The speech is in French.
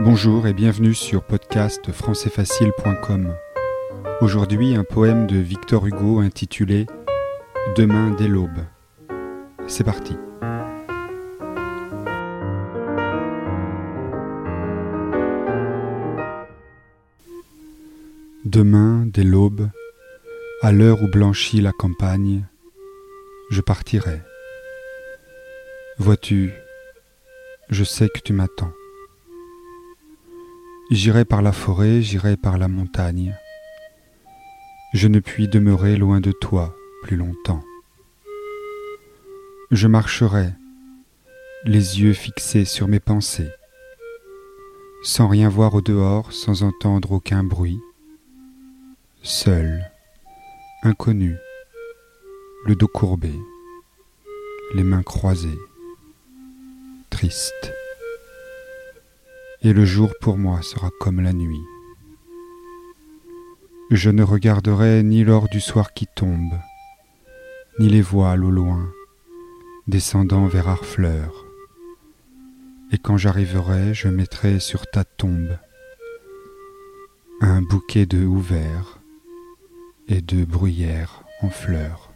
Bonjour et bienvenue sur podcast françaisfacile.com. Aujourd'hui, un poème de Victor Hugo intitulé Demain dès l'aube. C'est parti. Demain dès l'aube, à l'heure où blanchit la campagne, je partirai. Vois-tu, je sais que tu m'attends. J'irai par la forêt, j'irai par la montagne. Je ne puis demeurer loin de toi plus longtemps. Je marcherai, les yeux fixés sur mes pensées, sans rien voir au dehors, sans entendre aucun bruit, seul, inconnu, le dos courbé, les mains croisées, triste et le jour pour moi sera comme la nuit. Je ne regarderai ni l'or du soir qui tombe, ni les voiles au loin, descendant vers Harfleur. Et quand j'arriverai, je mettrai sur ta tombe un bouquet de houverts et de bruyères en fleurs.